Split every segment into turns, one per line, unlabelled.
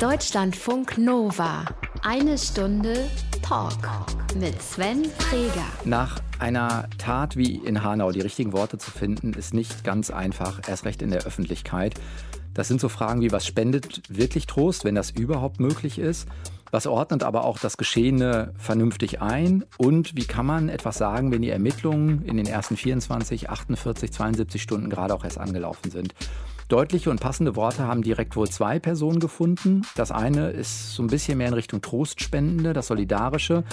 Deutschlandfunk Nova. Eine Stunde Talk mit Sven Freger.
Nach einer Tat wie in Hanau die richtigen Worte zu finden, ist nicht ganz einfach, erst recht in der Öffentlichkeit. Das sind so Fragen wie, was spendet wirklich Trost, wenn das überhaupt möglich ist? Was ordnet aber auch das Geschehene vernünftig ein? Und wie kann man etwas sagen, wenn die Ermittlungen in den ersten 24, 48, 72 Stunden gerade auch erst angelaufen sind? Deutliche und passende Worte haben direkt wohl zwei Personen gefunden. Das eine ist so ein bisschen mehr in Richtung Trostspendende, das Solidarische.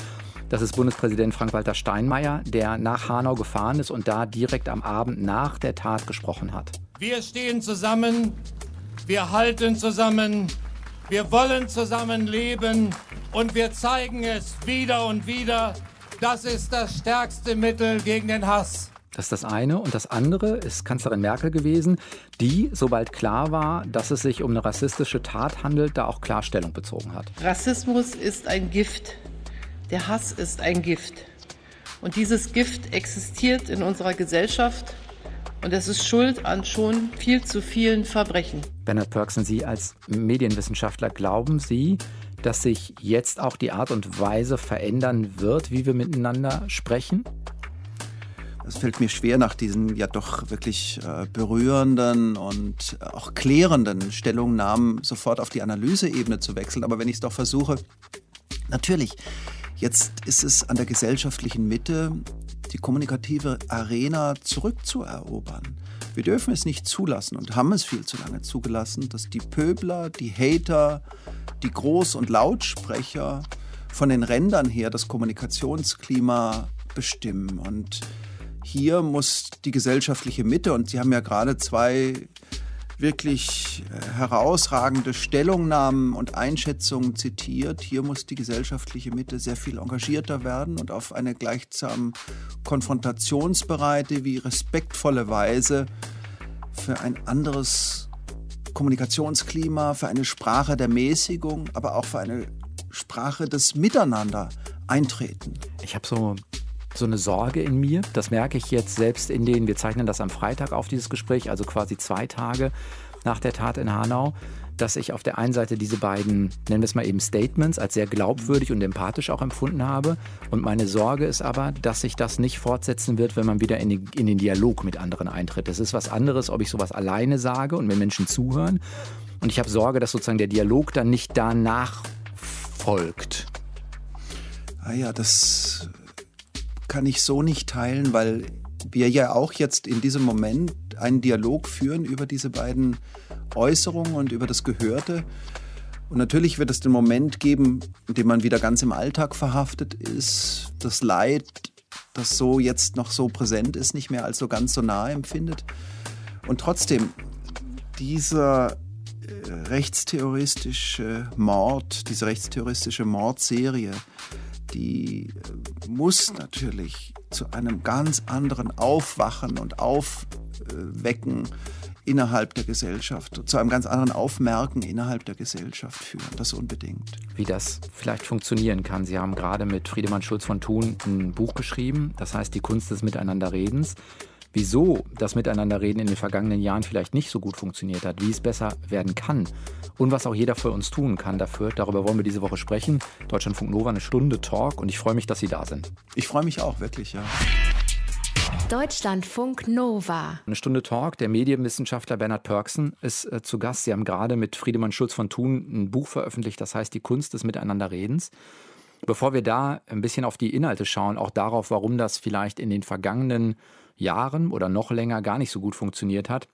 Das ist Bundespräsident Frank-Walter Steinmeier, der nach Hanau gefahren ist und da direkt am Abend nach der Tat gesprochen hat.
Wir stehen zusammen, wir halten zusammen, wir wollen zusammen leben und wir zeigen es wieder und wieder. Das ist das stärkste Mittel gegen den Hass.
Das ist das eine. Und das andere ist Kanzlerin Merkel gewesen, die, sobald klar war, dass es sich um eine rassistische Tat handelt, da auch Klarstellung bezogen hat.
Rassismus ist ein Gift. Der Hass ist ein Gift. Und dieses Gift existiert in unserer Gesellschaft und es ist schuld an schon viel zu vielen Verbrechen.
Bernhard Pörksen, Sie als Medienwissenschaftler, glauben Sie, dass sich jetzt auch die Art und Weise verändern wird, wie wir miteinander sprechen?
Es fällt mir schwer, nach diesen ja doch wirklich äh, berührenden und auch klärenden Stellungnahmen sofort auf die Analyseebene zu wechseln. Aber wenn ich es doch versuche, natürlich, jetzt ist es an der gesellschaftlichen Mitte, die kommunikative Arena zurückzuerobern. Wir dürfen es nicht zulassen und haben es viel zu lange zugelassen, dass die Pöbler, die Hater, die Groß- und Lautsprecher von den Rändern her das Kommunikationsklima bestimmen. Und hier muss die gesellschaftliche Mitte, und Sie haben ja gerade zwei wirklich äh, herausragende Stellungnahmen und Einschätzungen zitiert. Hier muss die gesellschaftliche Mitte sehr viel engagierter werden und auf eine gleichsam konfrontationsbereite wie respektvolle Weise für ein anderes Kommunikationsklima, für eine Sprache der Mäßigung, aber auch für eine Sprache des Miteinander eintreten.
Ich habe so so eine Sorge in mir. Das merke ich jetzt selbst in den, wir zeichnen das am Freitag auf dieses Gespräch, also quasi zwei Tage nach der Tat in Hanau, dass ich auf der einen Seite diese beiden, nennen wir es mal eben Statements, als sehr glaubwürdig und empathisch auch empfunden habe. Und meine Sorge ist aber, dass sich das nicht fortsetzen wird, wenn man wieder in den, in den Dialog mit anderen eintritt. Es ist was anderes, ob ich sowas alleine sage und wenn Menschen zuhören. Und ich habe Sorge, dass sozusagen der Dialog dann nicht danach folgt.
Ah ja, das kann ich so nicht teilen, weil wir ja auch jetzt in diesem Moment einen Dialog führen über diese beiden Äußerungen und über das Gehörte. Und natürlich wird es den Moment geben, in dem man wieder ganz im Alltag verhaftet ist, das Leid, das so jetzt noch so präsent ist, nicht mehr als so ganz so nah empfindet. Und trotzdem, dieser äh, rechtsterroristische Mord, diese rechtsterroristische Mordserie, die äh, muss natürlich zu einem ganz anderen Aufwachen und Aufwecken innerhalb der Gesellschaft, zu einem ganz anderen Aufmerken innerhalb der Gesellschaft führen. Das unbedingt.
Wie das vielleicht funktionieren kann. Sie haben gerade mit Friedemann Schulz von Thun ein Buch geschrieben, das heißt Die Kunst des Miteinanderredens wieso das Miteinanderreden in den vergangenen Jahren vielleicht nicht so gut funktioniert hat, wie es besser werden kann und was auch jeder von uns tun kann dafür. Darüber wollen wir diese Woche sprechen. Deutschlandfunk Nova, eine Stunde Talk und ich freue mich, dass Sie da sind.
Ich freue mich auch, wirklich, ja.
Deutschlandfunk Nova.
Eine Stunde Talk. Der Medienwissenschaftler Bernhard Pörksen ist äh, zu Gast. Sie haben gerade mit Friedemann Schulz von Thun ein Buch veröffentlicht, das heißt Die Kunst des Miteinanderredens. Bevor wir da ein bisschen auf die Inhalte schauen, auch darauf, warum das vielleicht in den vergangenen Jahren oder noch länger gar nicht so gut funktioniert hat,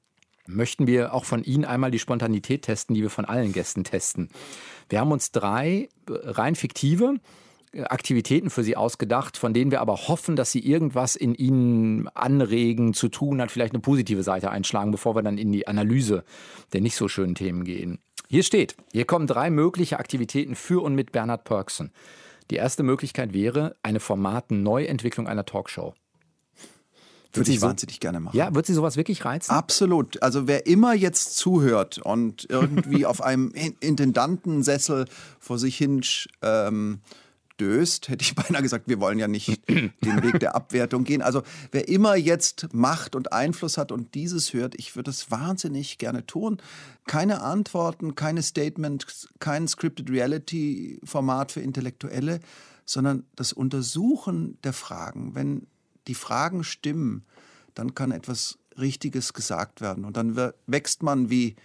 möchten wir auch von Ihnen einmal die Spontanität testen, die wir von allen Gästen testen. Wir haben uns drei äh, rein fiktive äh, Aktivitäten für Sie ausgedacht, von denen wir aber hoffen, dass sie irgendwas in Ihnen anregen, zu tun hat, vielleicht eine positive Seite einschlagen, bevor wir dann in die Analyse der nicht so schönen Themen gehen. Hier steht, hier kommen drei mögliche Aktivitäten für und mit Bernhard Perksen. Die erste Möglichkeit wäre eine Formatenneuentwicklung einer Talkshow.
Würde ich wahnsinnig gerne machen.
Ja, wird sie sowas wirklich reizen?
Absolut. Also wer immer jetzt zuhört und irgendwie auf einem Intendantensessel vor sich hin ähm, stößt, hätte ich beinahe gesagt, wir wollen ja nicht den Weg der Abwertung gehen. Also wer immer jetzt Macht und Einfluss hat und dieses hört, ich würde es wahnsinnig gerne tun. Keine Antworten, keine Statements, kein Scripted Reality Format für Intellektuelle, sondern das Untersuchen der Fragen. Wenn die Fragen stimmen, dann kann etwas Richtiges gesagt werden. Und dann wächst man, wie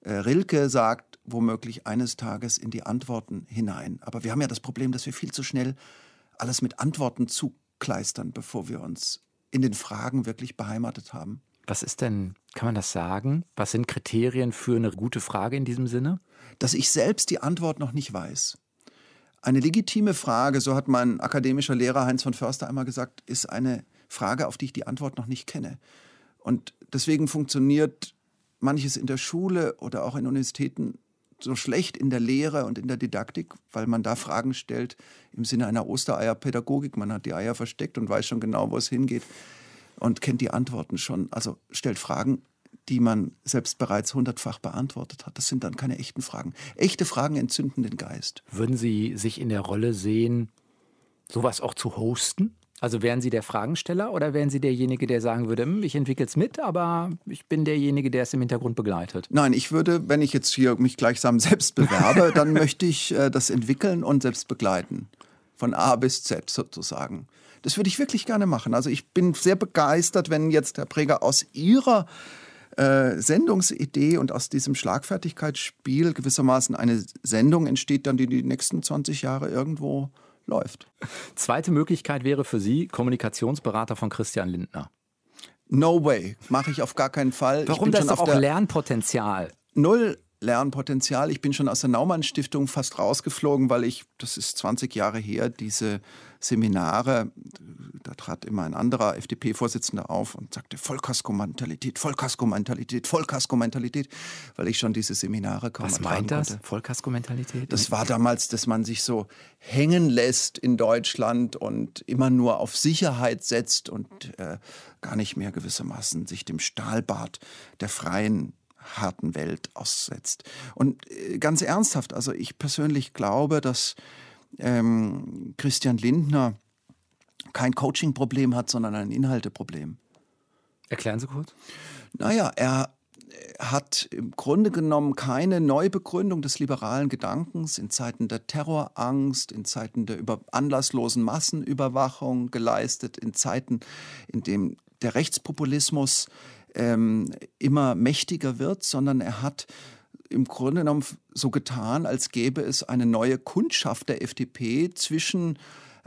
äh, Rilke sagt, womöglich eines Tages in die Antworten hinein. Aber wir haben ja das Problem, dass wir viel zu schnell alles mit Antworten zukleistern, bevor wir uns in den Fragen wirklich beheimatet haben.
Was ist denn, kann man das sagen? Was sind Kriterien für eine gute Frage in diesem Sinne?
Dass ich selbst die Antwort noch nicht weiß. Eine legitime Frage, so hat mein akademischer Lehrer Heinz von Förster einmal gesagt, ist eine Frage, auf die ich die Antwort noch nicht kenne. Und deswegen funktioniert manches in der Schule oder auch in Universitäten so schlecht in der Lehre und in der Didaktik, weil man da Fragen stellt im Sinne einer Ostereierpädagogik. Man hat die Eier versteckt und weiß schon genau, wo es hingeht und kennt die Antworten schon. Also stellt Fragen, die man selbst bereits hundertfach beantwortet hat. Das sind dann keine echten Fragen. Echte Fragen entzünden den Geist.
Würden Sie sich in der Rolle sehen, sowas auch zu hosten? Also wären Sie der Fragensteller oder wären Sie derjenige, der sagen würde, hm, ich entwickle es mit, aber ich bin derjenige, der es im Hintergrund begleitet?
Nein, ich würde, wenn ich jetzt hier mich gleichsam selbst bewerbe, dann möchte ich äh, das entwickeln und selbst begleiten. Von A bis Z sozusagen. Das würde ich wirklich gerne machen. Also ich bin sehr begeistert, wenn jetzt Herr Präger aus Ihrer äh, Sendungsidee und aus diesem Schlagfertigkeitsspiel gewissermaßen eine Sendung entsteht, dann die die nächsten 20 Jahre irgendwo läuft.
Zweite Möglichkeit wäre für Sie Kommunikationsberater von Christian Lindner.
No way, mache ich auf gar keinen Fall.
Warum das ist auch Lernpotenzial?
Null Lernpotenzial. Ich bin schon aus der Naumann Stiftung fast rausgeflogen, weil ich, das ist 20 Jahre her, diese Seminare, da trat immer ein anderer FDP-Vorsitzender auf und sagte Vollkasko-Mentalität, Vollkasko-Mentalität, Vollkasko-Mentalität, weil ich schon diese Seminare kaum
Was meint das? Vollkasko-Mentalität?
Das war damals, dass man sich so hängen lässt in Deutschland und immer nur auf Sicherheit setzt und äh, gar nicht mehr gewissermaßen sich dem Stahlbad der freien harten Welt aussetzt. Und äh, ganz ernsthaft, also ich persönlich glaube, dass ähm, Christian Lindner kein Coaching-Problem hat, sondern ein Inhalteproblem.
Erklären Sie kurz.
Naja, er hat im Grunde genommen keine Neubegründung des liberalen Gedankens in Zeiten der Terrorangst, in Zeiten der über anlasslosen Massenüberwachung geleistet, in Zeiten, in denen der Rechtspopulismus ähm, immer mächtiger wird, sondern er hat im Grunde genommen so getan, als gäbe es eine neue Kundschaft der FDP zwischen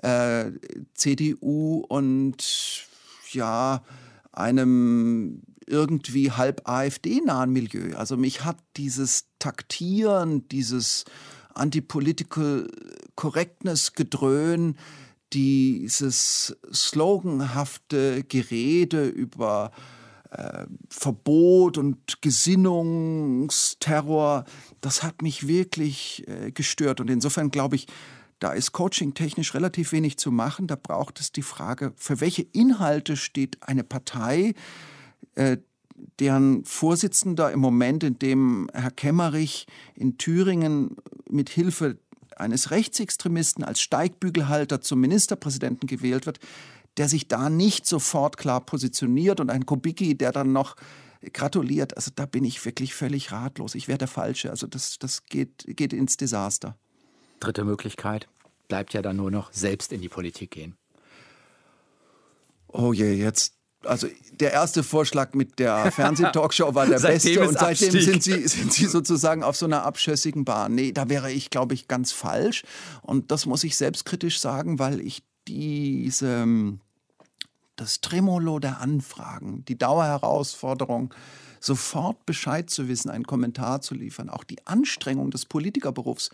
äh, CDU und ja einem irgendwie halb AfD-nahen Milieu. Also mich hat dieses Taktieren, dieses Antipolitical Correctness Gedröhn, dieses sloganhafte Gerede über äh, Verbot und Gesinnungsterror, das hat mich wirklich äh, gestört. Und insofern glaube ich, da ist Coaching technisch relativ wenig zu machen. Da braucht es die Frage, für welche Inhalte steht eine Partei, äh, deren Vorsitzender im Moment, in dem Herr Kemmerich in Thüringen mit Hilfe eines Rechtsextremisten als Steigbügelhalter zum Ministerpräsidenten gewählt wird, der sich da nicht sofort klar positioniert und ein Kubicki, der dann noch gratuliert. Also da bin ich wirklich völlig ratlos. Ich wäre der Falsche. Also das, das geht, geht ins Desaster.
Dritte Möglichkeit bleibt ja dann nur noch selbst in die Politik gehen.
Oh je, jetzt. Also der erste Vorschlag mit der Fernsehtalkshow war der beste und seitdem sind sie, sind sie sozusagen auf so einer abschössigen Bahn. Nee, da wäre ich, glaube ich, ganz falsch. Und das muss ich selbstkritisch sagen, weil ich diese das Tremolo der Anfragen, die Dauerherausforderung, sofort Bescheid zu wissen, einen Kommentar zu liefern, auch die Anstrengung des Politikerberufs,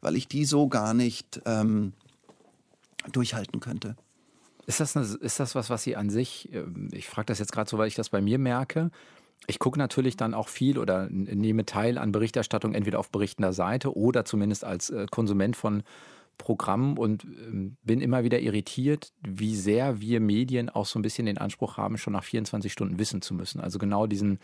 weil ich die so gar nicht ähm, durchhalten könnte.
Ist das, eine, ist das was, was Sie an sich, ähm, ich frage das jetzt gerade so, weil ich das bei mir merke, ich gucke natürlich dann auch viel oder nehme teil an Berichterstattung entweder auf berichtender Seite oder zumindest als äh, Konsument von Programm und ähm, bin immer wieder irritiert, wie sehr wir Medien auch so ein bisschen den Anspruch haben, schon nach 24 Stunden wissen zu müssen. Also genau diesen,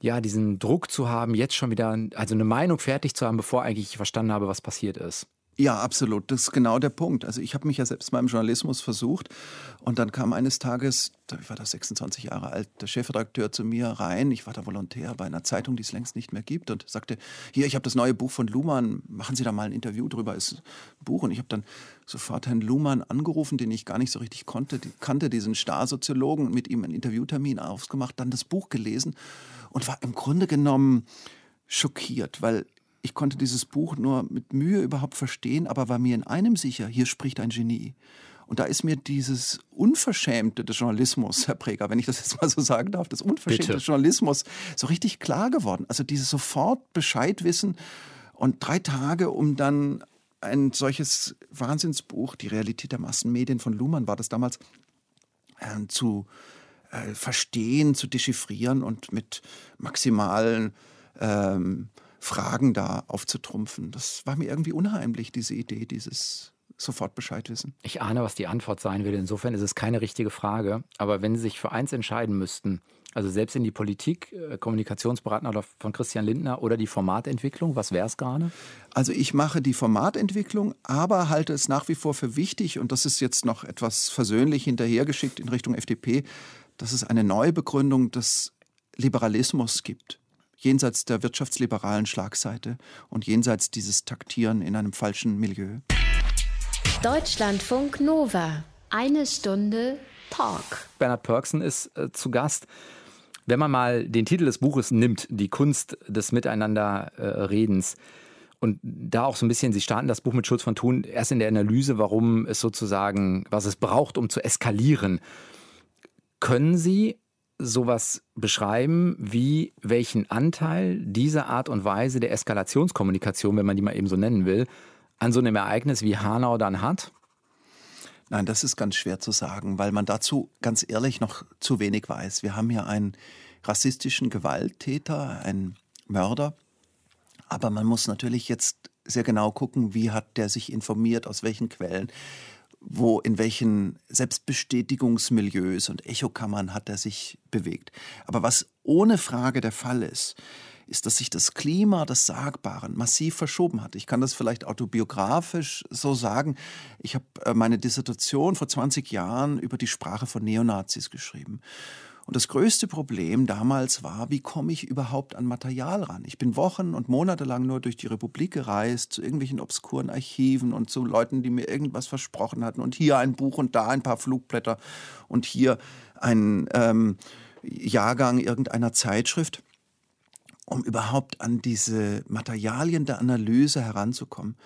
ja, diesen Druck zu haben, jetzt schon wieder, also eine Meinung fertig zu haben, bevor eigentlich ich verstanden habe, was passiert ist.
Ja, absolut. Das ist genau der Punkt. Also ich habe mich ja selbst mal im Journalismus versucht und dann kam eines Tages, ich war da 26 Jahre alt, der Chefredakteur zu mir rein. Ich war da Volontär bei einer Zeitung, die es längst nicht mehr gibt und sagte, hier, ich habe das neue Buch von Luhmann, machen Sie da mal ein Interview drüber, ist ein Buch. Und ich habe dann sofort Herrn Luhmann angerufen, den ich gar nicht so richtig konnte, die, kannte, diesen Starsoziologen, mit ihm einen Interviewtermin ausgemacht, dann das Buch gelesen und war im Grunde genommen schockiert, weil ich konnte dieses Buch nur mit Mühe überhaupt verstehen, aber war mir in einem sicher, hier spricht ein Genie. Und da ist mir dieses Unverschämte des Journalismus, Herr Preger, wenn ich das jetzt mal so sagen darf, das Unverschämte Bitte. des Journalismus so richtig klar geworden. Also dieses sofort Bescheid wissen und drei Tage, um dann ein solches Wahnsinnsbuch, die Realität der Massenmedien von Luhmann war das damals, äh, zu äh, verstehen, zu dechiffrieren und mit maximalen ähm, Fragen da aufzutrumpfen. Das war mir irgendwie unheimlich, diese Idee, dieses sofort Bescheid wissen.
Ich ahne, was die Antwort sein will. Insofern ist es keine richtige Frage. Aber wenn Sie sich für eins entscheiden müssten, also selbst in die Politik, äh, Kommunikationsberater von Christian Lindner oder die Formatentwicklung, was wäre es gerade?
Also ich mache die Formatentwicklung, aber halte es nach wie vor für wichtig, und das ist jetzt noch etwas versöhnlich hinterhergeschickt in Richtung FDP, dass es eine Neubegründung des Liberalismus gibt jenseits der wirtschaftsliberalen Schlagseite und jenseits dieses Taktieren in einem falschen Milieu.
Deutschlandfunk Nova. Eine Stunde Talk.
Bernhard Pörksen ist äh, zu Gast. Wenn man mal den Titel des Buches nimmt, die Kunst des Miteinanderredens, äh, und da auch so ein bisschen, Sie starten das Buch mit Schulz von Thun erst in der Analyse, warum es sozusagen, was es braucht, um zu eskalieren. Können Sie sowas beschreiben, wie welchen Anteil diese Art und Weise der Eskalationskommunikation, wenn man die mal eben so nennen will, an so einem Ereignis wie Hanau dann hat?
Nein, das ist ganz schwer zu sagen, weil man dazu ganz ehrlich noch zu wenig weiß. Wir haben hier einen rassistischen Gewalttäter, einen Mörder, aber man muss natürlich jetzt sehr genau gucken, wie hat der sich informiert, aus welchen Quellen wo in welchen Selbstbestätigungsmilieus und Echokammern hat er sich bewegt. Aber was ohne Frage der Fall ist, ist, dass sich das Klima des Sagbaren massiv verschoben hat. Ich kann das vielleicht autobiografisch so sagen. Ich habe äh, meine Dissertation vor 20 Jahren über die Sprache von Neonazis geschrieben. Und das größte Problem damals war, wie komme ich überhaupt an Material ran? Ich bin Wochen und Monate lang nur durch die Republik gereist, zu irgendwelchen obskuren Archiven und zu Leuten, die mir irgendwas versprochen hatten. Und hier ein Buch und da ein paar Flugblätter und hier ein ähm, Jahrgang irgendeiner Zeitschrift, um überhaupt an diese Materialien der Analyse heranzukommen.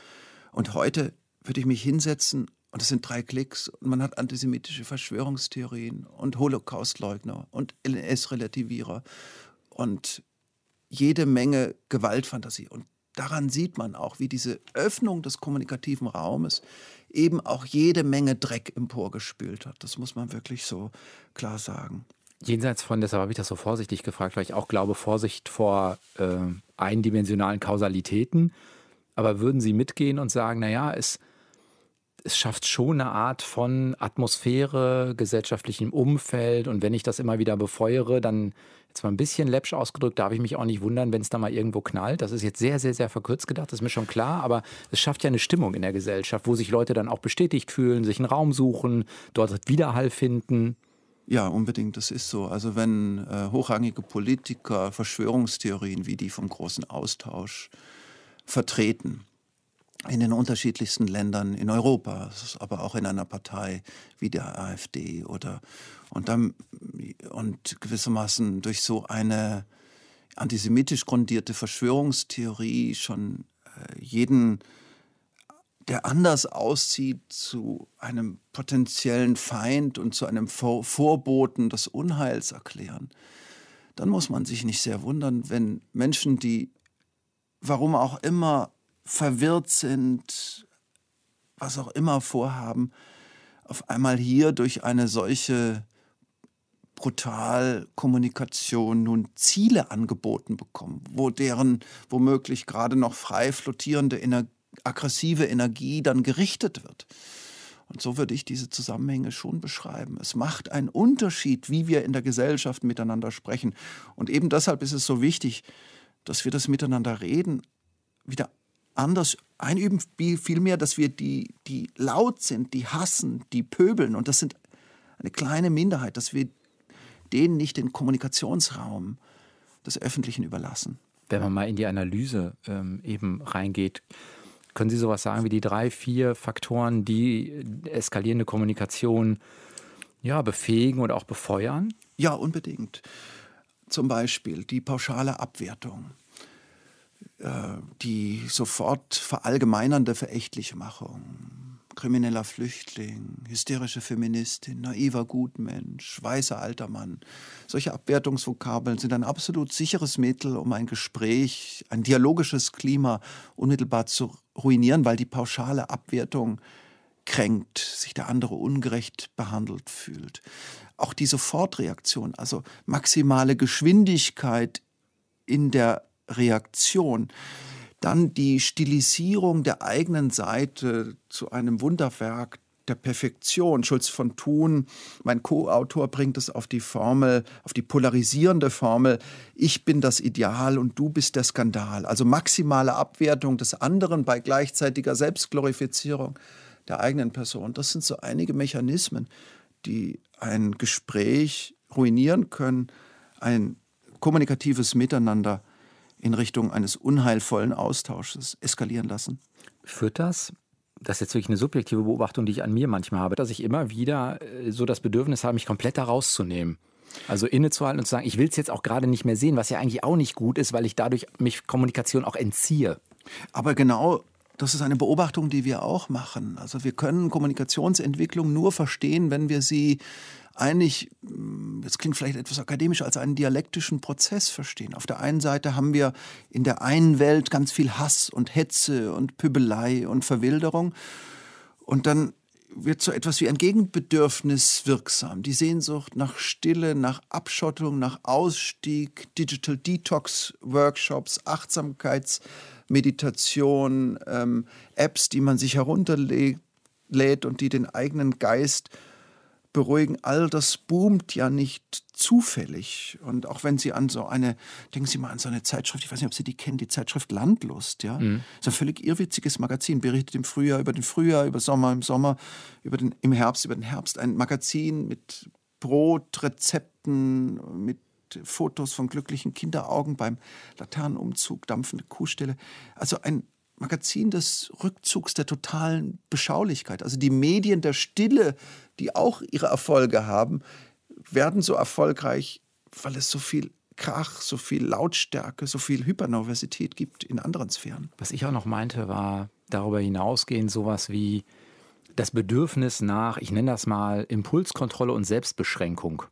Und heute würde ich mich hinsetzen und es sind drei Klicks und man hat antisemitische Verschwörungstheorien und Holocaustleugner und LNS-Relativierer und jede Menge Gewaltfantasie. Und daran sieht man auch, wie diese Öffnung des kommunikativen Raumes eben auch jede Menge Dreck emporgespült hat. Das muss man wirklich so klar sagen.
Jenseits von, deshalb habe ich das so vorsichtig gefragt, weil ich auch glaube, Vorsicht vor äh, eindimensionalen Kausalitäten. Aber würden Sie mitgehen und sagen, naja, es es schafft schon eine Art von Atmosphäre, gesellschaftlichem Umfeld. Und wenn ich das immer wieder befeuere, dann, jetzt mal ein bisschen läppsch ausgedrückt, darf ich mich auch nicht wundern, wenn es da mal irgendwo knallt. Das ist jetzt sehr, sehr, sehr verkürzt gedacht, das ist mir schon klar. Aber es schafft ja eine Stimmung in der Gesellschaft, wo sich Leute dann auch bestätigt fühlen, sich einen Raum suchen, dort Widerhall finden.
Ja, unbedingt, das ist so. Also wenn äh, hochrangige Politiker Verschwörungstheorien wie die vom großen Austausch vertreten, in den unterschiedlichsten Ländern in Europa, aber auch in einer Partei wie der AfD oder und dann und gewissermaßen durch so eine antisemitisch grundierte Verschwörungstheorie schon äh, jeden der anders aussieht zu einem potenziellen Feind und zu einem Vor Vorboten des Unheils erklären, dann muss man sich nicht sehr wundern, wenn Menschen, die warum auch immer verwirrt sind, was auch immer vorhaben, auf einmal hier durch eine solche Brutalkommunikation nun Ziele angeboten bekommen, wo deren womöglich gerade noch frei flottierende ener aggressive Energie dann gerichtet wird. Und so würde ich diese Zusammenhänge schon beschreiben. Es macht einen Unterschied, wie wir in der Gesellschaft miteinander sprechen. Und eben deshalb ist es so wichtig, dass wir das Miteinander reden wieder anders einüben, vielmehr, dass wir die, die laut sind, die hassen, die pöbeln, und das sind eine kleine Minderheit, dass wir denen nicht den Kommunikationsraum des Öffentlichen überlassen.
Wenn man mal in die Analyse ähm, eben reingeht, können Sie sowas sagen wie die drei, vier Faktoren, die eskalierende Kommunikation ja, befähigen oder auch befeuern?
Ja, unbedingt. Zum Beispiel die pauschale Abwertung, äh, die sofort verallgemeinernde Verächtlichmachung, krimineller Flüchtling, hysterische Feministin, naiver Gutmensch, weißer alter Mann. Solche Abwertungsvokabeln sind ein absolut sicheres Mittel, um ein Gespräch, ein dialogisches Klima unmittelbar zu ruinieren, weil die pauschale Abwertung kränkt, sich der andere ungerecht behandelt fühlt. Auch die Sofortreaktion, also maximale Geschwindigkeit in der Reaktion, dann die Stilisierung der eigenen Seite zu einem Wunderwerk der Perfektion. Schulz von Thun, mein Co-Autor, bringt es auf die Formel, auf die polarisierende Formel, ich bin das Ideal und du bist der Skandal. Also maximale Abwertung des anderen bei gleichzeitiger Selbstglorifizierung der eigenen Person. Das sind so einige Mechanismen, die ein Gespräch ruinieren können, ein kommunikatives Miteinander in Richtung eines unheilvollen Austausches eskalieren lassen.
Führt das das ist jetzt wirklich eine subjektive Beobachtung, die ich an mir manchmal habe, dass ich immer wieder äh, so das Bedürfnis habe, mich komplett da rauszunehmen. Also innezuhalten und zu sagen, ich will es jetzt auch gerade nicht mehr sehen, was ja eigentlich auch nicht gut ist, weil ich dadurch mich Kommunikation auch entziehe.
Aber genau das ist eine Beobachtung, die wir auch machen. Also wir können Kommunikationsentwicklung nur verstehen, wenn wir sie eigentlich, hm, das klingt vielleicht etwas akademisch, als einen dialektischen Prozess verstehen. Auf der einen Seite haben wir in der einen Welt ganz viel Hass und Hetze und Pübelei und Verwilderung. Und dann wird so etwas wie ein Gegenbedürfnis wirksam. Die Sehnsucht nach Stille, nach Abschottung, nach Ausstieg, Digital Detox Workshops, Achtsamkeitsmeditation, ähm, Apps, die man sich herunterlädt und die den eigenen Geist beruhigen. All das boomt ja nicht zufällig. Und auch wenn Sie an so eine, denken Sie mal an so eine Zeitschrift, ich weiß nicht, ob Sie die kennen, die Zeitschrift Landlust, ja. Mhm. Ist ein völlig irrwitziges Magazin, berichtet im Frühjahr über den Frühjahr, über Sommer, im Sommer, über den, im Herbst, über den Herbst. Ein Magazin mit Brotrezepten, mit Fotos von glücklichen Kinderaugen beim Laternenumzug, dampfende Kuhstelle. Also ein Magazin des Rückzugs der totalen Beschaulichkeit. Also die Medien der Stille, die auch ihre Erfolge haben, werden so erfolgreich, weil es so viel Krach, so viel Lautstärke, so viel Hypernervosität gibt in anderen Sphären.
Was ich auch noch meinte, war darüber hinausgehend sowas wie das Bedürfnis nach, ich nenne das mal Impulskontrolle und Selbstbeschränkung.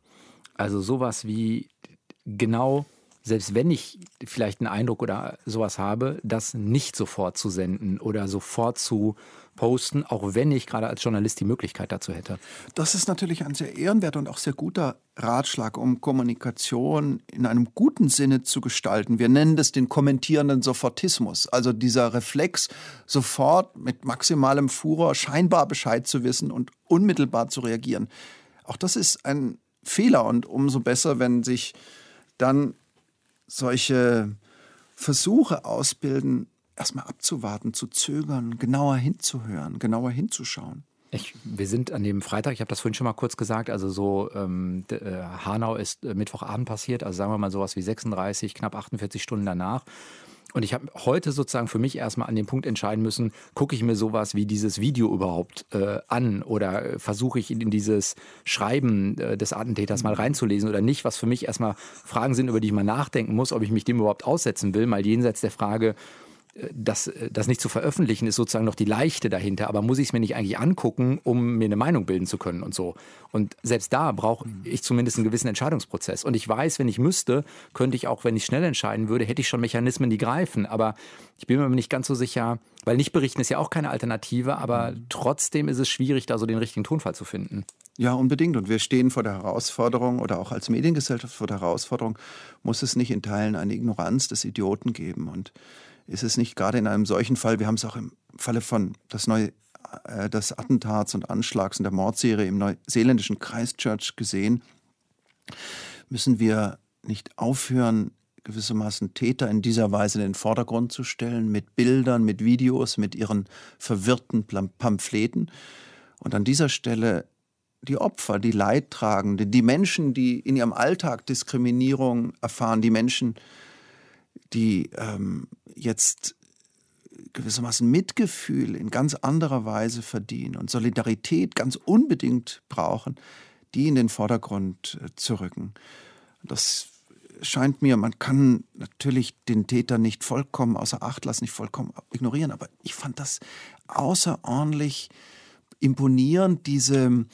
Also sowas wie genau selbst wenn ich vielleicht einen Eindruck oder sowas habe, das nicht sofort zu senden oder sofort zu posten, auch wenn ich gerade als Journalist die Möglichkeit dazu hätte.
Das ist natürlich ein sehr ehrenwerter und auch sehr guter Ratschlag, um Kommunikation in einem guten Sinne zu gestalten. Wir nennen das den kommentierenden Sofortismus, also dieser Reflex, sofort mit maximalem Furor scheinbar Bescheid zu wissen und unmittelbar zu reagieren. Auch das ist ein Fehler und umso besser, wenn sich dann solche Versuche ausbilden, erstmal abzuwarten, zu zögern, genauer hinzuhören, genauer hinzuschauen.
Ich, wir sind an dem Freitag, ich habe das vorhin schon mal kurz gesagt, also so ähm, äh, Hanau ist äh, Mittwochabend passiert, also sagen wir mal sowas wie 36, knapp 48 Stunden danach. Und ich habe heute sozusagen für mich erstmal an dem Punkt entscheiden müssen, gucke ich mir sowas wie dieses Video überhaupt äh, an oder versuche ich in dieses Schreiben äh, des Attentäters mal reinzulesen oder nicht, was für mich erstmal Fragen sind, über die ich mal nachdenken muss, ob ich mich dem überhaupt aussetzen will, mal jenseits der Frage, das, äh, das nicht zu veröffentlichen, ist sozusagen noch die Leichte dahinter. Aber muss ich es mir nicht eigentlich angucken, um mir eine Meinung bilden zu können und so? Und selbst da brauche mhm. ich zumindest einen gewissen Entscheidungsprozess. Und ich weiß, wenn ich müsste, könnte ich auch, wenn ich schnell entscheiden würde, hätte ich schon Mechanismen, die greifen. Aber ich bin mir nicht ganz so sicher, weil nicht berichten ist ja auch keine Alternative, aber mhm. trotzdem ist es schwierig, da so den richtigen Tonfall zu finden.
Ja, unbedingt. Und wir stehen vor der Herausforderung oder auch als Mediengesellschaft vor der Herausforderung, muss es nicht in Teilen eine Ignoranz des Idioten geben. Und ist es nicht gerade in einem solchen Fall, wir haben es auch im Falle von das neue äh, des Attentats und Anschlags und der Mordserie im neuseeländischen Christchurch gesehen, müssen wir nicht aufhören, gewissermaßen Täter in dieser Weise in den Vordergrund zu stellen, mit Bildern, mit Videos, mit ihren verwirrten Pamphleten. Und an dieser Stelle die Opfer, die Leidtragenden, die Menschen, die in ihrem Alltag Diskriminierung erfahren, die Menschen, die ähm, jetzt gewissermaßen Mitgefühl in ganz anderer Weise verdienen und Solidarität ganz unbedingt brauchen, die in den Vordergrund äh, zu rücken. Das scheint mir, man kann natürlich den Täter nicht vollkommen außer Acht lassen, nicht vollkommen ignorieren, aber ich fand das außerordentlich imponierend, diese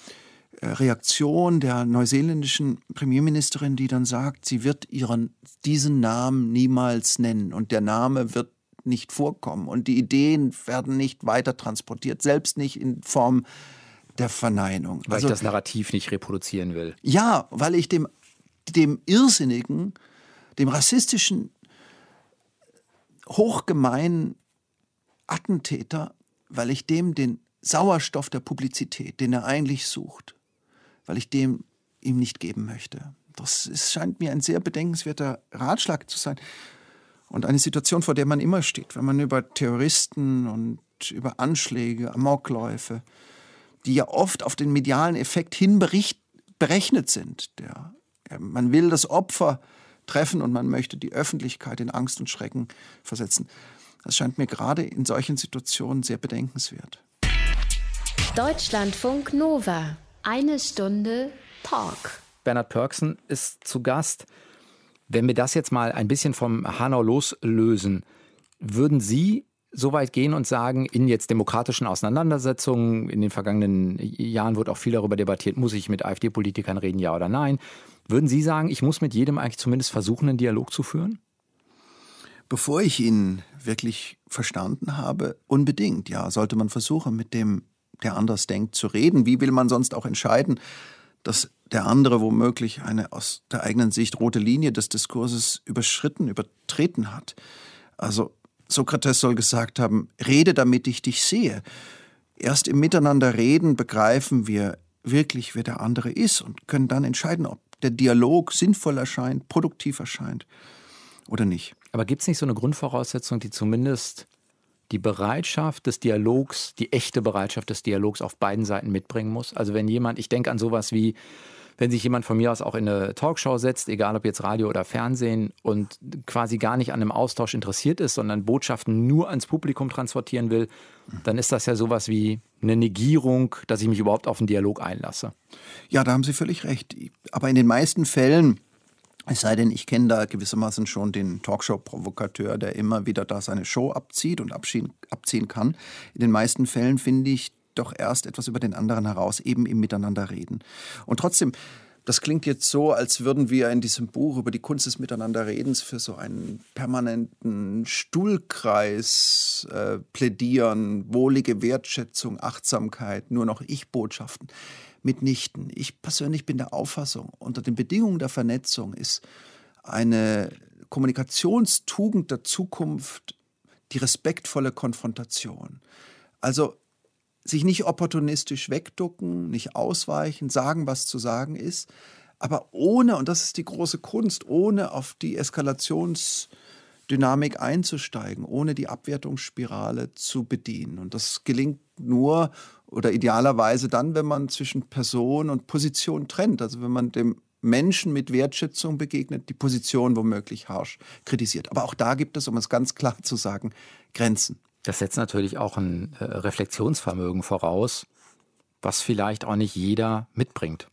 Reaktion der neuseeländischen Premierministerin, die dann sagt, sie wird ihren, diesen Namen niemals nennen und der Name wird nicht vorkommen und die Ideen werden nicht weiter transportiert, selbst nicht in Form der Verneinung.
Weil also, ich das Narrativ nicht reproduzieren will.
Ja, weil ich dem, dem irrsinnigen, dem rassistischen, hochgemeinen Attentäter, weil ich dem den Sauerstoff der Publizität, den er eigentlich sucht, weil ich dem ihm nicht geben möchte. Das ist, scheint mir ein sehr bedenkenswerter Ratschlag zu sein und eine Situation, vor der man immer steht, wenn man über Terroristen und über Anschläge, Amokläufe, die ja oft auf den medialen Effekt hin berechnet sind. Der, man will das Opfer treffen und man möchte die Öffentlichkeit in Angst und Schrecken versetzen. Das scheint mir gerade in solchen Situationen sehr bedenkenswert.
Deutschlandfunk Nova. Eine Stunde Talk.
Bernhard Pörksen ist zu Gast. Wenn wir das jetzt mal ein bisschen vom Hanau loslösen, würden Sie so weit gehen und sagen, in jetzt demokratischen Auseinandersetzungen, in den vergangenen Jahren wird auch viel darüber debattiert, muss ich mit AfD-Politikern reden, ja oder nein. Würden Sie sagen, ich muss mit jedem eigentlich zumindest versuchen, einen Dialog zu führen?
Bevor ich ihn wirklich verstanden habe, unbedingt, ja, sollte man versuchen, mit dem, der anders denkt, zu reden. Wie will man sonst auch entscheiden, dass der andere womöglich eine aus der eigenen Sicht rote Linie des Diskurses überschritten, übertreten hat. Also Sokrates soll gesagt haben, rede damit ich dich sehe. Erst im Miteinander reden begreifen wir wirklich, wer der andere ist und können dann entscheiden, ob der Dialog sinnvoll erscheint, produktiv erscheint oder nicht.
Aber gibt es nicht so eine Grundvoraussetzung, die zumindest die Bereitschaft des Dialogs, die echte Bereitschaft des Dialogs auf beiden Seiten mitbringen muss? Also wenn jemand, ich denke an sowas wie, wenn sich jemand von mir aus auch in eine Talkshow setzt, egal ob jetzt Radio oder Fernsehen, und quasi gar nicht an einem Austausch interessiert ist, sondern Botschaften nur ans Publikum transportieren will, dann ist das ja sowas wie eine Negierung, dass ich mich überhaupt auf einen Dialog einlasse.
Ja, da haben Sie völlig recht. Aber in den meisten Fällen es sei denn, ich kenne da gewissermaßen schon den Talkshow-Provokateur, der immer wieder da seine Show abzieht und abziehen kann. In den meisten Fällen finde ich doch erst etwas über den anderen heraus, eben im Miteinander reden. Und trotzdem, das klingt jetzt so, als würden wir in diesem Buch über die Kunst des Miteinanderredens für so einen permanenten Stuhlkreis äh, plädieren, wohlige Wertschätzung, Achtsamkeit, nur noch Ich-Botschaften. Mitnichten. Ich persönlich bin der Auffassung, unter den Bedingungen der Vernetzung ist eine Kommunikationstugend der Zukunft die respektvolle Konfrontation. Also sich nicht opportunistisch wegducken, nicht ausweichen, sagen, was zu sagen ist, aber ohne, und das ist die große Kunst, ohne auf die Eskalationsdynamik einzusteigen, ohne die Abwertungsspirale zu bedienen. Und das gelingt nur oder idealerweise dann, wenn man zwischen Person und Position trennt. Also wenn man dem Menschen mit Wertschätzung begegnet, die Position womöglich harsch kritisiert. Aber auch da gibt es, um es ganz klar zu sagen, Grenzen.
Das setzt natürlich auch ein äh, Reflexionsvermögen voraus, was vielleicht auch nicht jeder mitbringt.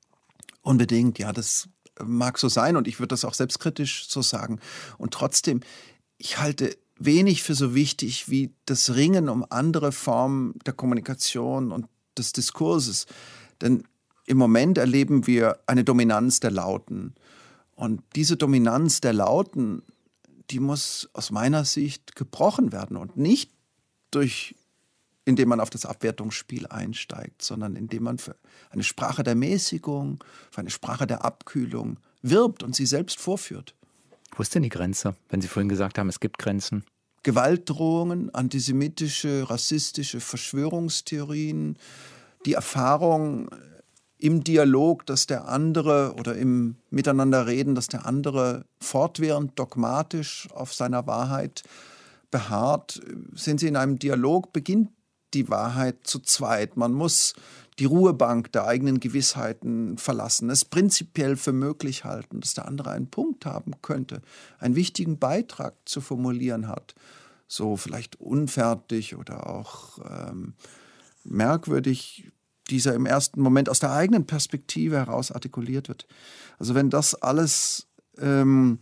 Unbedingt, ja, das mag so sein und ich würde das auch selbstkritisch so sagen. Und trotzdem, ich halte wenig für so wichtig wie das Ringen um andere Formen der Kommunikation und des Diskurses. Denn im Moment erleben wir eine Dominanz der Lauten. Und diese Dominanz der Lauten, die muss aus meiner Sicht gebrochen werden und nicht durch indem man auf das Abwertungsspiel einsteigt, sondern indem man für eine Sprache der Mäßigung, für eine Sprache der Abkühlung wirbt und sie selbst vorführt.
Wo ist denn die Grenze, wenn Sie vorhin gesagt haben, es gibt Grenzen?
Gewaltdrohungen, antisemitische, rassistische Verschwörungstheorien, die Erfahrung im Dialog, dass der andere oder im Miteinanderreden, dass der andere fortwährend dogmatisch auf seiner Wahrheit beharrt. Sind Sie in einem Dialog, beginnt die Wahrheit zu zweit. Man muss die Ruhebank der eigenen Gewissheiten verlassen, es prinzipiell für möglich halten, dass der andere einen Punkt haben könnte, einen wichtigen Beitrag zu formulieren hat, so vielleicht unfertig oder auch ähm, merkwürdig dieser im ersten Moment aus der eigenen Perspektive heraus artikuliert wird. Also wenn das alles ähm,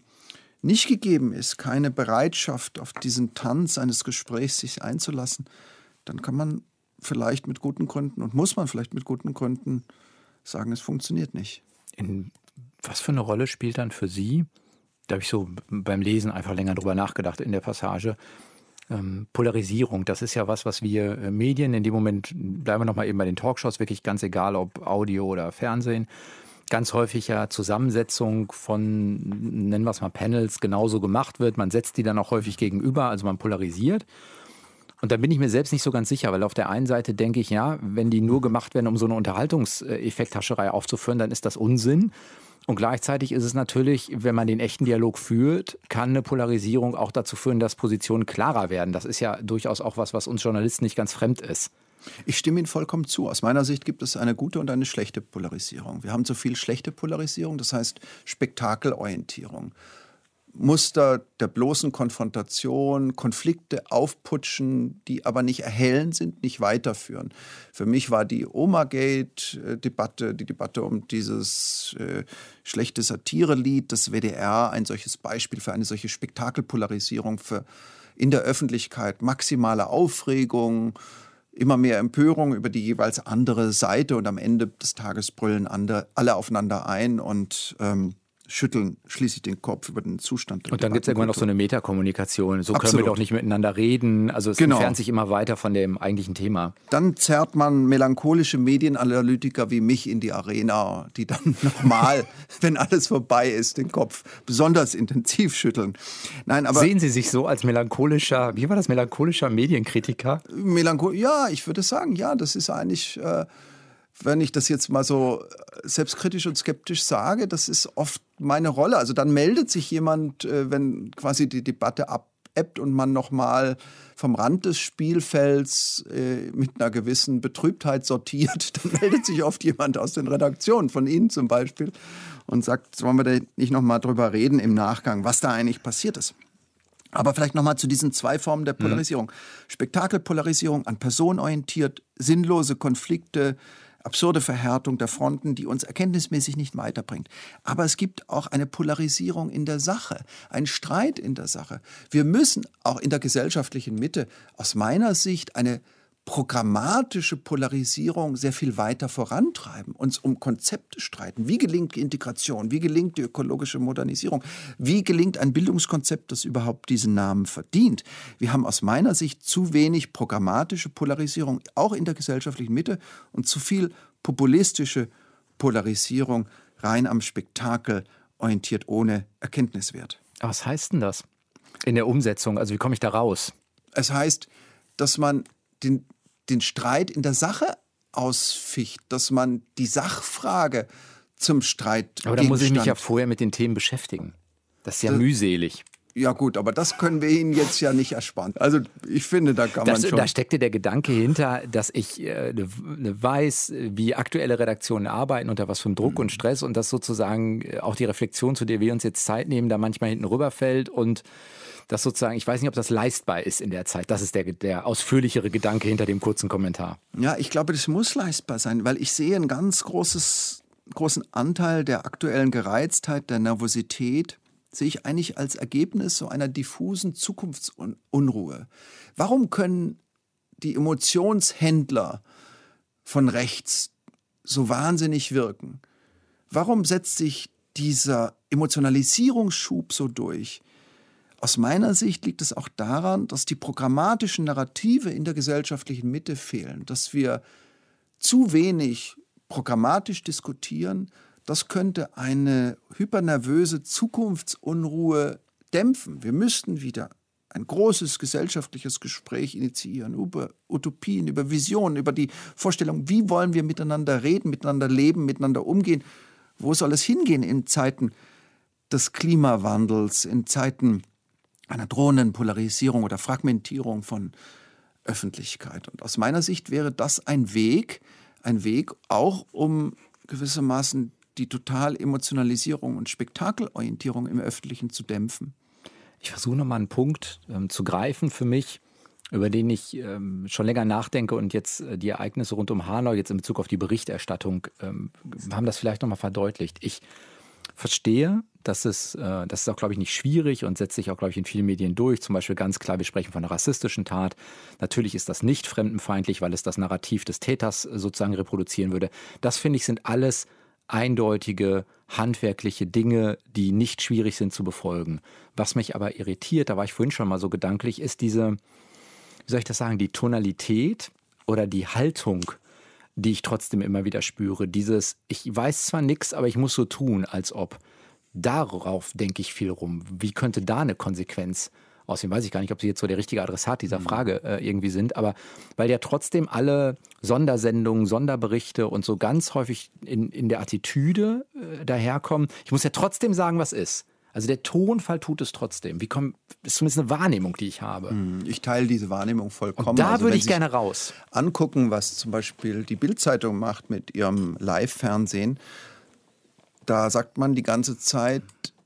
nicht gegeben ist, keine Bereitschaft auf diesen Tanz eines Gesprächs sich einzulassen, dann kann man vielleicht mit guten Gründen und muss man vielleicht mit guten Gründen sagen, es funktioniert nicht.
In was für eine Rolle spielt dann für Sie, da habe ich so beim Lesen einfach länger drüber nachgedacht in der Passage, ähm, Polarisierung, das ist ja was, was wir äh, Medien in dem Moment, bleiben wir nochmal eben bei den Talkshows, wirklich ganz egal, ob Audio oder Fernsehen, ganz häufig ja Zusammensetzung von, nennen wir es mal Panels, genauso gemacht wird. Man setzt die dann auch häufig gegenüber, also man polarisiert. Und da bin ich mir selbst nicht so ganz sicher, weil auf der einen Seite denke ich, ja, wenn die nur gemacht werden, um so eine Unterhaltungseffekthascherei aufzuführen, dann ist das Unsinn. Und gleichzeitig ist es natürlich, wenn man den echten Dialog führt, kann eine Polarisierung auch dazu führen, dass Positionen klarer werden. Das ist ja durchaus auch was, was uns Journalisten nicht ganz fremd ist.
Ich stimme Ihnen vollkommen zu. Aus meiner Sicht gibt es eine gute und eine schlechte Polarisierung. Wir haben zu viel schlechte Polarisierung, das heißt Spektakelorientierung. Muster der bloßen Konfrontation, Konflikte aufputschen, die aber nicht erhellend sind, nicht weiterführen. Für mich war die Omagate-Debatte, die Debatte um dieses äh, schlechte Satire-Lied des WDR, ein solches Beispiel für eine solche Spektakelpolarisierung für in der Öffentlichkeit, maximale Aufregung, immer mehr Empörung über die jeweils andere Seite und am Ende des Tages brüllen alle aufeinander ein und ähm, schütteln schließlich den Kopf über den Zustand.
Der und dann gibt es irgendwann noch so eine Metakommunikation. So Absolut. können wir doch nicht miteinander reden. Also es genau. entfernt sich immer weiter von dem eigentlichen Thema.
Dann zerrt man melancholische Medienanalytiker wie mich in die Arena, die dann nochmal, wenn alles vorbei ist, den Kopf besonders intensiv schütteln.
Nein, aber Sehen Sie sich so als melancholischer, wie war das, melancholischer Medienkritiker?
Melanchol ja, ich würde sagen, ja, das ist eigentlich... Äh, wenn ich das jetzt mal so äh, selbstkritisch und skeptisch sage, das ist oft meine Rolle. Also dann meldet sich jemand, äh, wenn quasi die Debatte abebbt und man nochmal vom Rand des Spielfelds äh, mit einer gewissen Betrübtheit sortiert, dann meldet sich oft jemand aus den Redaktionen, von Ihnen zum Beispiel, und sagt, wollen wir da nicht nochmal drüber reden im Nachgang, was da eigentlich passiert ist. Aber vielleicht nochmal zu diesen zwei Formen der mhm. Polarisierung. Mhm. Spektakelpolarisierung an Person orientiert, sinnlose Konflikte, absurde Verhärtung der Fronten, die uns erkenntnismäßig nicht weiterbringt. Aber es gibt auch eine Polarisierung in der Sache, einen Streit in der Sache. Wir müssen auch in der gesellschaftlichen Mitte aus meiner Sicht eine programmatische Polarisierung sehr viel weiter vorantreiben, uns um Konzepte streiten. Wie gelingt die Integration? Wie gelingt die ökologische Modernisierung? Wie gelingt ein Bildungskonzept, das überhaupt diesen Namen verdient? Wir haben aus meiner Sicht zu wenig programmatische Polarisierung, auch in der gesellschaftlichen Mitte, und zu viel populistische Polarisierung rein am Spektakel orientiert, ohne Erkenntniswert.
Was heißt denn das in der Umsetzung? Also wie komme ich da raus?
Es heißt, dass man den den Streit in der Sache ausficht, dass man die Sachfrage zum Streit.
Aber da muss ich mich ja vorher mit den Themen beschäftigen. Das ist ja das, mühselig.
Ja gut, aber das können wir Ihnen jetzt ja nicht ersparen. Also ich finde, da kann das, man schon...
Da steckte der Gedanke hinter, dass ich äh, ne, ne weiß, wie aktuelle Redaktionen arbeiten, unter was für einem Druck mhm. und Stress und dass sozusagen äh, auch die Reflexion, zu der wir uns jetzt Zeit nehmen, da manchmal hinten rüberfällt und das sozusagen, ich weiß nicht, ob das leistbar ist in der Zeit. Das ist der, der ausführlichere Gedanke hinter dem kurzen Kommentar.
Ja, ich glaube, das muss leistbar sein, weil ich sehe einen ganz großes, großen Anteil der aktuellen Gereiztheit, der Nervosität, sehe ich eigentlich als Ergebnis so einer diffusen Zukunftsunruhe. Warum können die Emotionshändler von rechts so wahnsinnig wirken? Warum setzt sich dieser Emotionalisierungsschub so durch? Aus meiner Sicht liegt es auch daran, dass die programmatischen Narrative in der gesellschaftlichen Mitte fehlen, dass wir zu wenig programmatisch diskutieren. Das könnte eine hypernervöse Zukunftsunruhe dämpfen. Wir müssten wieder ein großes gesellschaftliches Gespräch initiieren über Utopien, über Visionen, über die Vorstellung, wie wollen wir miteinander reden, miteinander leben, miteinander umgehen, wo soll es hingehen in Zeiten des Klimawandels, in Zeiten einer drohenden Polarisierung oder Fragmentierung von Öffentlichkeit. Und aus meiner Sicht wäre das ein Weg, ein Weg auch um gewissermaßen die Total-Emotionalisierung und Spektakelorientierung im Öffentlichen zu dämpfen.
Ich versuche nochmal einen Punkt ähm, zu greifen für mich, über den ich ähm, schon länger nachdenke und jetzt äh, die Ereignisse rund um Hanau jetzt in Bezug auf die Berichterstattung ähm, haben das vielleicht nochmal verdeutlicht. Ich verstehe, dass es, äh, das ist auch, glaube ich, nicht schwierig und setzt sich auch, glaube ich, in vielen Medien durch. Zum Beispiel ganz klar, wir sprechen von einer rassistischen Tat. Natürlich ist das nicht fremdenfeindlich, weil es das Narrativ des Täters sozusagen reproduzieren würde. Das, finde ich, sind alles eindeutige handwerkliche Dinge, die nicht schwierig sind zu befolgen. Was mich aber irritiert, da war ich vorhin schon mal so gedanklich, ist diese, wie soll ich das sagen, die Tonalität oder die Haltung, die ich trotzdem immer wieder spüre. Dieses, ich weiß zwar nichts, aber ich muss so tun, als ob. Darauf denke ich viel rum. Wie könnte da eine Konsequenz Außerdem weiß ich gar nicht, ob Sie jetzt so der richtige Adressat dieser mhm. Frage äh, irgendwie sind, aber weil ja trotzdem alle Sondersendungen, Sonderberichte und so ganz häufig in, in der Attitüde äh, daherkommen. Ich muss ja trotzdem sagen, was ist. Also der Tonfall tut es trotzdem. Wie kommt, ist zumindest eine Wahrnehmung, die ich habe.
Mhm. Ich teile diese Wahrnehmung vollkommen.
Und da also, würde ich gerne raus.
Angucken, was zum Beispiel die Bildzeitung macht mit ihrem Live-Fernsehen. Da sagt man die ganze Zeit,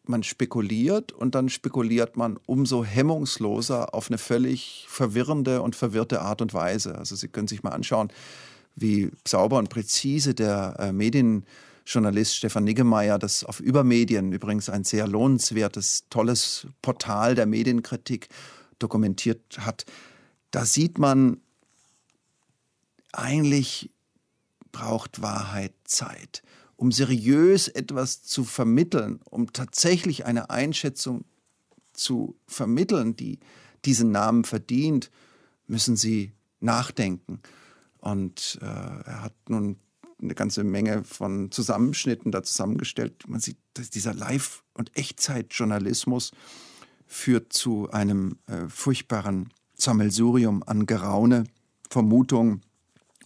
man spekuliert und dann spekuliert man umso hemmungsloser auf eine völlig verwirrende und verwirrte Art und Weise. Also Sie können sich mal anschauen, wie sauber und präzise der äh, Medienjournalist Stefan Niggemeier das auf Übermedien, übrigens ein sehr lohnenswertes, tolles Portal der Medienkritik, dokumentiert hat. Da sieht man, eigentlich braucht Wahrheit Zeit um seriös etwas zu vermitteln, um tatsächlich eine Einschätzung zu vermitteln, die diesen Namen verdient, müssen Sie nachdenken. Und äh, er hat nun eine ganze Menge von Zusammenschnitten da zusammengestellt. Man sieht, dass dieser Live- und Echtzeitjournalismus führt zu einem äh, furchtbaren Sammelsurium an Geraune, Vermutung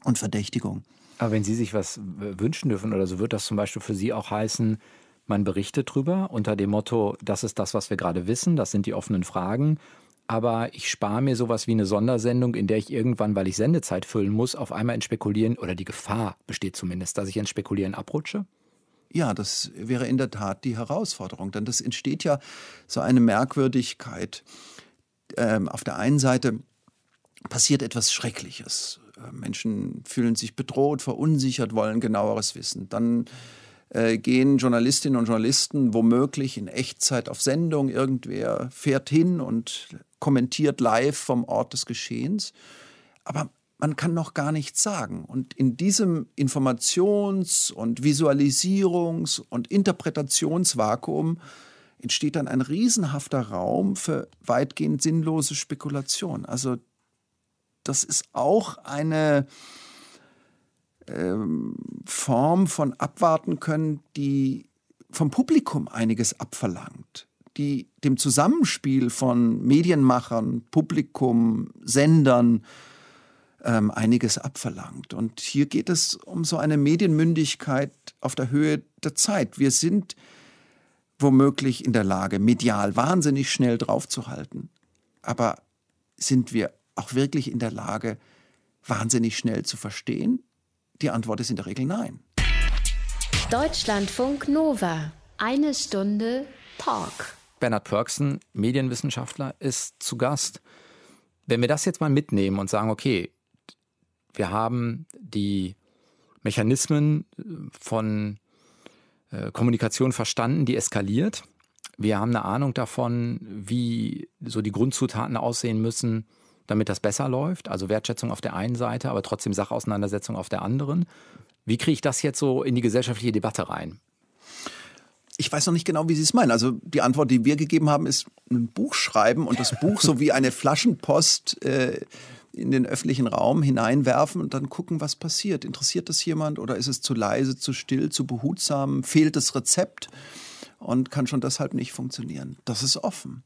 und Verdächtigung.
Aber wenn Sie sich was wünschen dürfen oder so, wird das zum Beispiel für Sie auch heißen, man berichtet drüber unter dem Motto, das ist das, was wir gerade wissen, das sind die offenen Fragen. Aber ich spare mir sowas wie eine Sondersendung, in der ich irgendwann, weil ich Sendezeit füllen muss, auf einmal in Spekulieren, oder die Gefahr besteht zumindest, dass ich in Spekulieren abrutsche?
Ja, das wäre in der Tat die Herausforderung, denn das entsteht ja so eine Merkwürdigkeit. Ähm, auf der einen Seite passiert etwas Schreckliches. Äh, Menschen fühlen sich bedroht, verunsichert, wollen genaueres wissen. Dann äh, gehen Journalistinnen und Journalisten womöglich in Echtzeit auf Sendung. Irgendwer fährt hin und kommentiert live vom Ort des Geschehens. Aber man kann noch gar nichts sagen. Und in diesem Informations- und Visualisierungs- und Interpretationsvakuum entsteht dann ein riesenhafter Raum für weitgehend sinnlose Spekulation. Also das ist auch eine ähm, Form von Abwarten können, die vom Publikum einiges abverlangt, die dem Zusammenspiel von Medienmachern, Publikum, Sendern ähm, einiges abverlangt. Und hier geht es um so eine Medienmündigkeit auf der Höhe der Zeit. Wir sind womöglich in der Lage, medial wahnsinnig schnell draufzuhalten. Aber sind wir auch wirklich in der Lage, wahnsinnig schnell zu verstehen? Die Antwort ist in der Regel nein.
Deutschlandfunk Nova. Eine Stunde Talk.
Bernhard Pörksen, Medienwissenschaftler, ist zu Gast. Wenn wir das jetzt mal mitnehmen und sagen, okay, wir haben die Mechanismen von äh, Kommunikation verstanden, die eskaliert. Wir haben eine Ahnung davon, wie so die Grundzutaten aussehen müssen, damit das besser läuft? Also Wertschätzung auf der einen Seite, aber trotzdem Sachauseinandersetzung auf der anderen. Wie kriege ich das jetzt so in die gesellschaftliche Debatte rein?
Ich weiß noch nicht genau, wie Sie es meinen. Also die Antwort, die wir gegeben haben, ist ein Buch schreiben und das Buch so wie eine Flaschenpost äh, in den öffentlichen Raum hineinwerfen und dann gucken, was passiert. Interessiert das jemand oder ist es zu leise, zu still, zu behutsam? Fehlt das Rezept und kann schon deshalb nicht funktionieren? Das ist offen.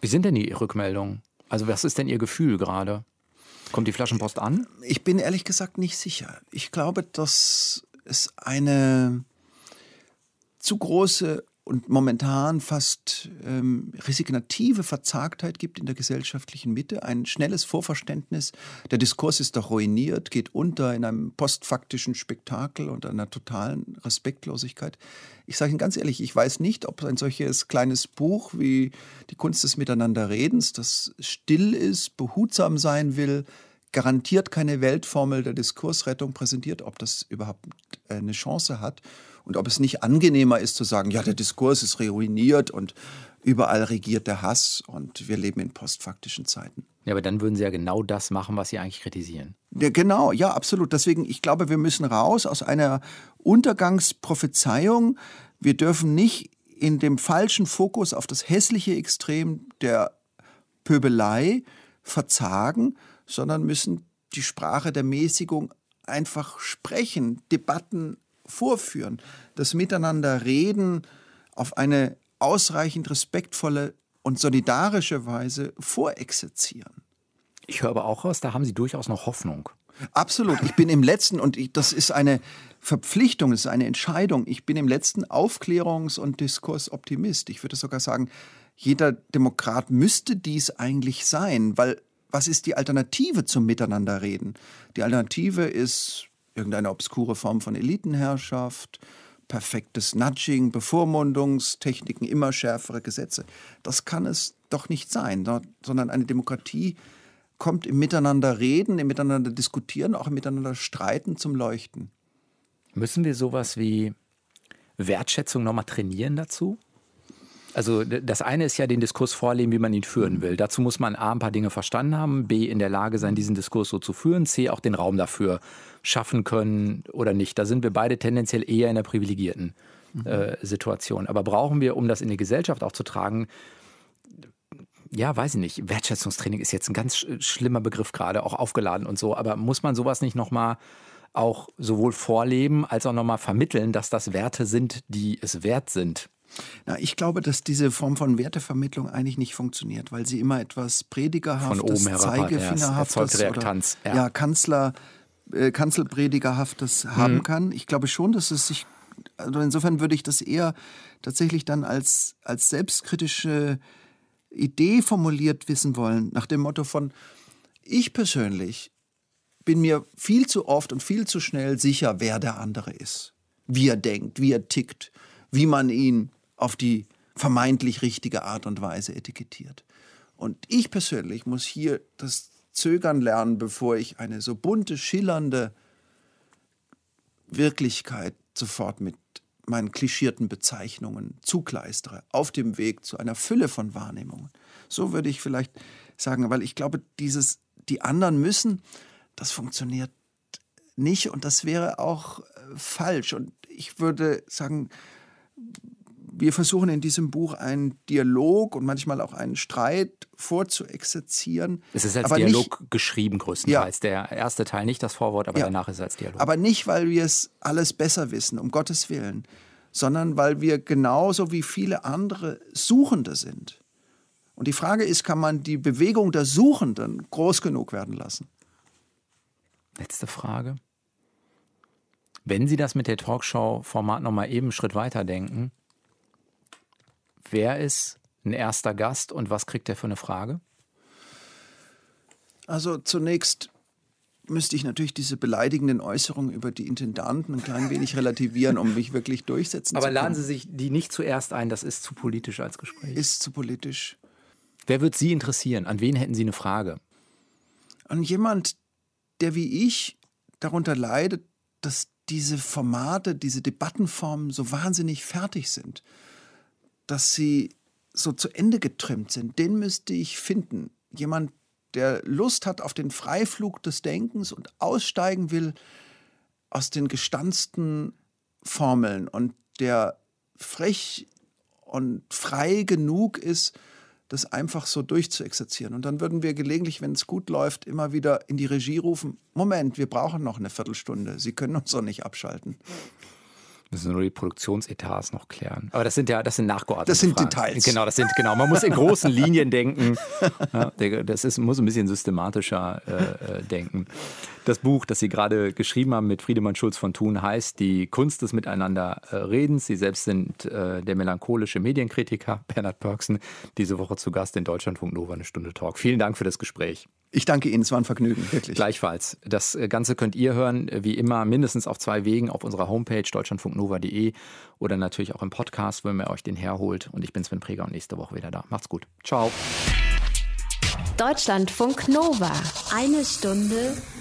Wie sind denn die Rückmeldungen? Also was ist denn Ihr Gefühl gerade? Kommt die Flaschenpost an?
Ich bin ehrlich gesagt nicht sicher. Ich glaube, dass es eine zu große und momentan fast ähm, resignative Verzagtheit gibt in der gesellschaftlichen Mitte, ein schnelles Vorverständnis, der Diskurs ist doch ruiniert, geht unter in einem postfaktischen Spektakel und einer totalen Respektlosigkeit. Ich sage Ihnen ganz ehrlich, ich weiß nicht, ob ein solches kleines Buch wie Die Kunst des Miteinanderredens, das still ist, behutsam sein will, garantiert keine Weltformel der Diskursrettung präsentiert, ob das überhaupt äh, eine Chance hat und ob es nicht angenehmer ist zu sagen, ja, der Diskurs ist ruiniert und überall regiert der Hass und wir leben in postfaktischen Zeiten.
Ja, aber dann würden Sie ja genau das machen, was Sie eigentlich kritisieren.
Ja, genau, ja, absolut. Deswegen, ich glaube, wir müssen raus aus einer Untergangsprophezeiung. Wir dürfen nicht in dem falschen Fokus auf das hässliche Extrem der Pöbelei verzagen, sondern müssen die Sprache der Mäßigung einfach sprechen, Debatten vorführen, das Miteinander reden auf eine ausreichend respektvolle und solidarische Weise vorexerzieren.
Ich höre aber auch raus, da haben Sie durchaus noch Hoffnung.
Absolut. Ich bin im letzten, und ich, das ist eine Verpflichtung, das ist eine Entscheidung. Ich bin im letzten Aufklärungs- und Diskursoptimist. Ich würde sogar sagen, jeder Demokrat müsste dies eigentlich sein, weil was ist die Alternative zum Miteinanderreden? Die Alternative ist irgendeine obskure Form von Elitenherrschaft, perfektes Nudging, Bevormundungstechniken, immer schärfere Gesetze. Das kann es doch nicht sein, sondern eine Demokratie kommt im Miteinander reden, im Miteinander diskutieren, auch im Miteinander streiten zum Leuchten.
Müssen wir sowas wie Wertschätzung nochmal trainieren dazu? Also das eine ist ja den Diskurs vorleben, wie man ihn führen mhm. will. Dazu muss man A, ein paar Dinge verstanden haben, B, in der Lage sein, diesen Diskurs so zu führen, C, auch den Raum dafür schaffen können oder nicht. Da sind wir beide tendenziell eher in der privilegierten mhm. äh, Situation. Aber brauchen wir, um das in die Gesellschaft auch zu tragen, ja, weiß ich nicht, Wertschätzungstraining ist jetzt ein ganz schlimmer Begriff gerade, auch aufgeladen und so, aber muss man sowas nicht nochmal auch sowohl vorleben als auch nochmal vermitteln, dass das Werte sind, die es wert sind?
Na, ich glaube, dass diese Form von Wertevermittlung eigentlich nicht funktioniert, weil sie immer etwas Predigerhaftes, Zeigefingerhaftes
ja,
oder ja. ja, Kanzler, äh, Kanzelpredigerhaftes mhm. haben kann. Ich glaube schon, dass es sich, also insofern würde ich das eher tatsächlich dann als, als selbstkritische Idee formuliert wissen wollen, nach dem Motto von, ich persönlich bin mir viel zu oft und viel zu schnell sicher, wer der andere ist, wie er denkt, wie er tickt, wie man ihn auf die vermeintlich richtige Art und Weise etikettiert. Und ich persönlich muss hier das Zögern lernen, bevor ich eine so bunte, schillernde Wirklichkeit sofort mit meinen klischierten Bezeichnungen zugleistere, auf dem Weg zu einer Fülle von Wahrnehmungen. So würde ich vielleicht sagen, weil ich glaube, dieses, die anderen müssen, das funktioniert nicht und das wäre auch äh, falsch. Und ich würde sagen, wir versuchen in diesem Buch einen Dialog und manchmal auch einen Streit vorzuexerzieren.
Es ist als Dialog nicht, geschrieben größtenteils. Ja. Der erste Teil nicht das Vorwort, aber ja. danach ist es als Dialog.
Aber nicht, weil wir es alles besser wissen, um Gottes Willen, sondern weil wir genauso wie viele andere Suchende sind. Und die Frage ist, kann man die Bewegung der Suchenden groß genug werden lassen?
Letzte Frage. Wenn Sie das mit der Talkshow-Format nochmal eben einen Schritt weiter denken, Wer ist ein erster Gast und was kriegt er für eine Frage?
Also zunächst müsste ich natürlich diese beleidigenden Äußerungen über die Intendanten ein klein wenig relativieren, um mich wirklich durchsetzen
Aber
zu können.
Aber laden Sie sich die nicht zuerst ein, das ist zu politisch als Gespräch.
Ist zu politisch.
Wer wird Sie interessieren? An wen hätten Sie eine Frage?
An jemand, der wie ich darunter leidet, dass diese Formate, diese Debattenformen so wahnsinnig fertig sind dass sie so zu Ende getrimmt sind, den müsste ich finden. Jemand, der Lust hat auf den Freiflug des Denkens und aussteigen will aus den gestanzten Formeln und der frech und frei genug ist, das einfach so durchzuexerzieren. Und dann würden wir gelegentlich, wenn es gut läuft, immer wieder in die Regie rufen, Moment, wir brauchen noch eine Viertelstunde, Sie können uns doch nicht abschalten.
Müssen nur die Produktionsetats noch klären. Aber das sind ja, das sind nachgeordnete
Das sind
Fragen.
Details.
Genau, das sind, genau. Man muss in großen Linien denken. Ja, das ist, muss ein bisschen systematischer äh, äh, denken. Das Buch, das Sie gerade geschrieben haben mit Friedemann Schulz von Thun, heißt Die Kunst des Miteinanderredens. Sie selbst sind äh, der melancholische Medienkritiker Bernhard Pörksen. Diese Woche zu Gast in Deutschlandfunk Nova, eine Stunde Talk. Vielen Dank für das Gespräch.
Ich danke Ihnen, es war ein Vergnügen, wirklich.
Gleichfalls. Das äh, Ganze könnt ihr hören, wie immer, mindestens auf zwei Wegen, auf unserer Homepage deutschlandfunknova.de oder natürlich auch im Podcast, wenn ihr euch den herholt. Und ich bin Sven Preger und nächste Woche wieder da. Macht's gut. Ciao.
Deutschlandfunk Nova. Eine Stunde